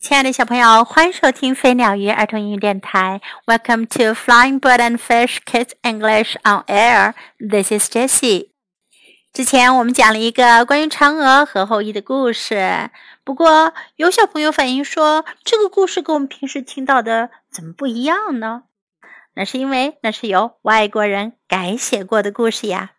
亲爱的小朋友，欢迎收听飞鸟鱼儿童英语电台。Welcome to Flying Bird and Fish Kids English on Air. This is Jessie. 之前我们讲了一个关于嫦娥和后羿的故事，不过有小朋友反映说，这个故事跟我们平时听到的怎么不一样呢？那是因为那是由外国人改写过的故事呀。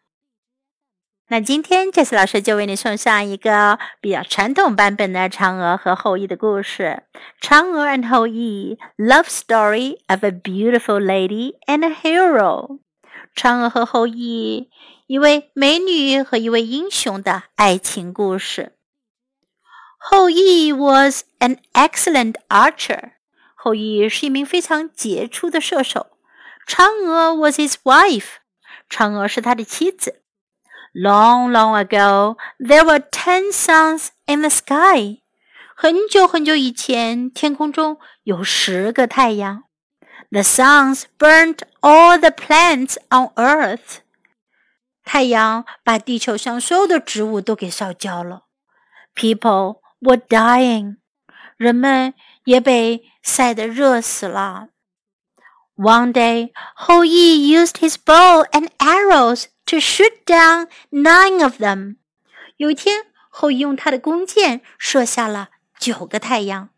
那今天这次老师就为你送上一个比较传统版本的嫦娥和后羿的故事，《嫦娥 and 后羿 Love Story of a Beautiful Lady and a Hero》。嫦娥和后羿，一位美女和一位英雄的爱情故事。后羿 was an excellent archer。后羿是一名非常杰出的射手。嫦娥 was his wife。嫦娥是他的妻子。Long, long ago, there were ten suns in the sky. 很久很久以前，天空中有十个太阳。The suns burned all the plants on earth. 太阳把地球上所有的植物都给烧焦了。People were dying. 人们也被晒得热死了。One day, Hou Yi used his bow and arrows to shoot down nine of them。有一天，后羿用他的弓箭射下了九个太阳。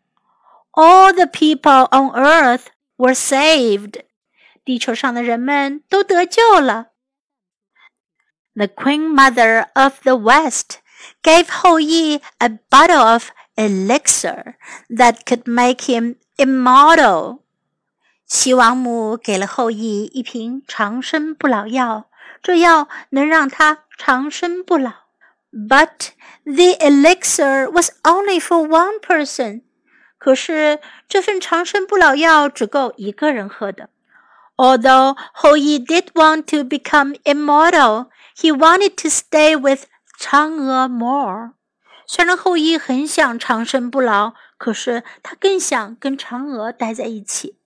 All the people on Earth were saved。地球上的人们都得救了。The Queen Mother of the West gave Hou Yi a bottle of elixir that could make him immortal。西王母给了后羿一瓶长生不老药， 这药能让他长生不老。But the elixir was only for one person。可是这份长生不老药只够一个人喝的。Although Hou Yi did want to become immortal, he wanted to stay with Chang'e more. 虽然后羿很想长生不老，可是他更想跟嫦娥待在一起。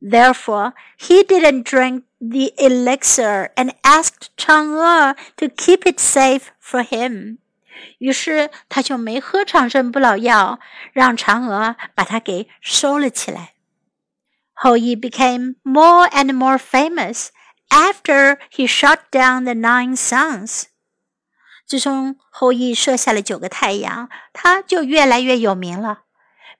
Therefore, he didn't drink the elixir and asked Chang'e to keep it safe for him. 于是他就没喝长生不老药，让嫦娥把它给收了起来。后羿 became more and more famous after he shot down the nine suns. 自从后羿射下了九个太阳，他就越来越有名了。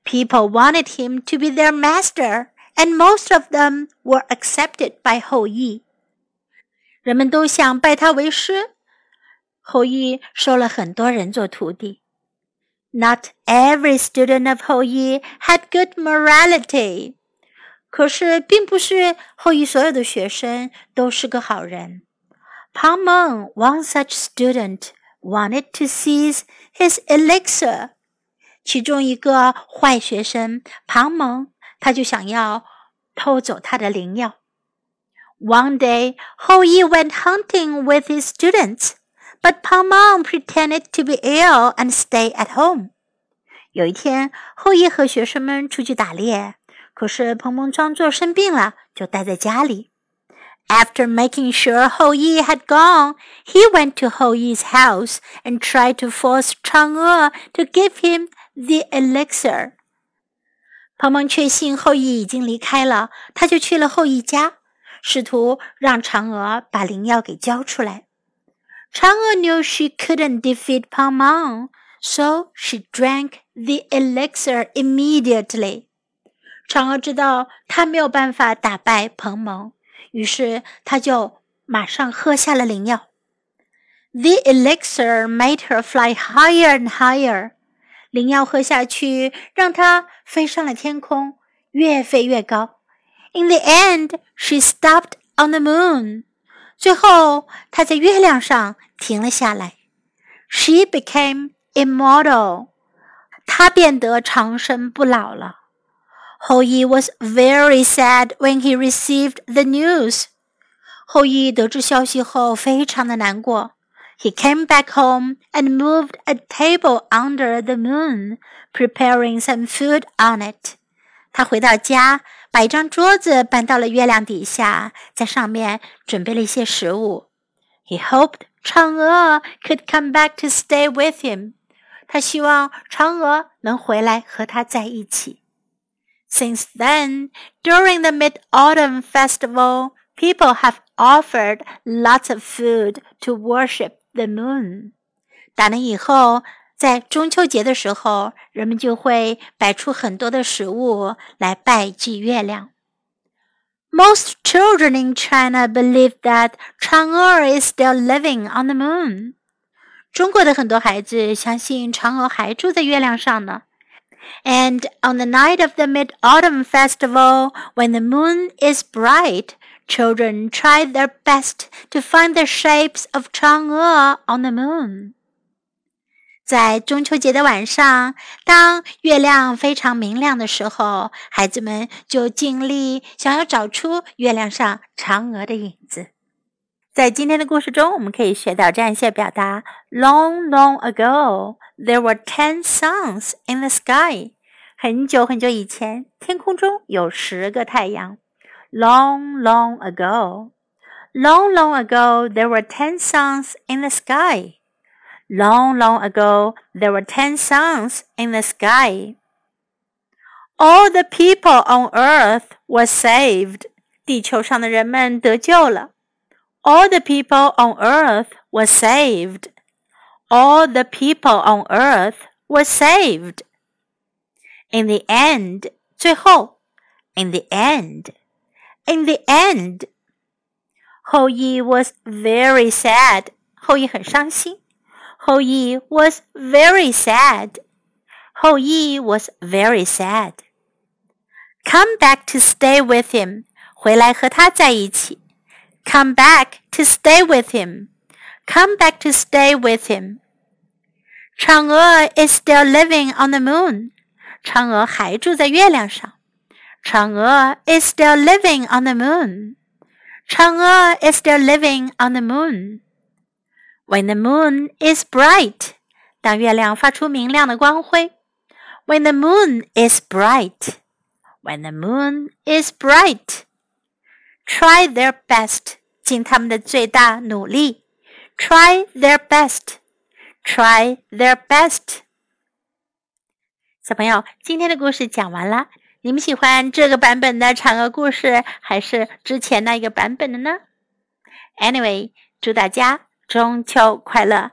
People wanted him to be their master and most of them were accepted by 后羿。人们都想拜他为师，后羿收了很多人做徒弟。Not every student of 后羿 had good morality。可是，并不是后羿所有的学生都是个好人。庞蒙，one such student wanted to seize his elixir。其中一个坏学生庞蒙 他就想要偷走他的灵药。One day, Hou Yi went hunting with his students, but Pang Meng pretended to be ill and stay at home. 有一天，后羿和学生们出去打猎，可是蓬蓬装作生病了，就待在家里。After making sure Hou Yi had gone, he went to Hou Yi's house and tried to force Chang'e to give him the elixir. 鹏鹏确信后羿已经离开了，他就去了后羿家，试图让嫦娥把灵药给交出来。嫦娥 knew she couldn't defeat Pang so she drank the elixir immediately. 嫦娥知道她没有办法打败彭蒙，于是她就马上喝下了灵药。The elixir made her fly higher and higher. 灵药喝下去，让她飞上了天空，越飞越高。In the end, she stopped on the moon. 最后，她在月亮上停了下来。She became immortal. 她变得长生不老了。后羿 was very sad when he received the news. 后羿得知消息后，非常的难过。he came back home and moved a table under the moon, preparing some food on it. 他回到家，把一张桌子搬到了月亮底下，在上面准备了一些食物。He hoped 嫦娥 could come back to stay with him. 他希望嫦娥能回来和他在一起。Since then, during the Mid Autumn Festival, people have offered lots of food to worship the moon. 打那以后，在中秋节的时候，人们就会摆出很多的食物来拜祭月亮。Most children in China believe that Chang'e is still living on the moon. 中国的很多孩子相信嫦娥还住在月亮上呢。And on the night of the Mid Autumn Festival, when the moon is bright, children try their best to find the shapes of Chang'e on the moon. 在中秋节的晚上，当月亮非常明亮的时候，孩子们就尽力想要找出月亮上嫦娥的影子。在今天的故事中，我们可以学到这样一些表达：Long, long ago, there were ten suns in the sky。很久很久以前，天空中有十个太阳。Long, long ago, long, long ago, there were ten suns in the sky. Long, long ago, there were ten suns in the sky. All the people on earth were saved. 地球上的人们得救了。All the people on earth were saved. All the people on earth were saved. In the end, 最后，in the end, in the end. 后羿 was very sad. 后羿很伤心。后羿 was very sad. 后羿 was very sad. Come back to stay with him. 回来和他在一起。Come back to stay with him. Come back to stay with him. 嫦娥 is still living on the moon. 嫦娥还住在月亮上。 嫦娥 is still living on the moon. 嫦娥 is still living on the moon. When the moon is bright，当月亮发出明亮的光辉。When the moon is bright, when the moon is bright, try their best，尽他们的最大努力。Try their best, try their best。小朋友，今天的故事讲完了。 你们喜欢这个版本的嫦娥故事，还是之前那一个版本的呢？Anyway，祝大家。中秋快乐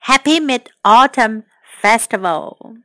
！Happy Mid Autumn Festival！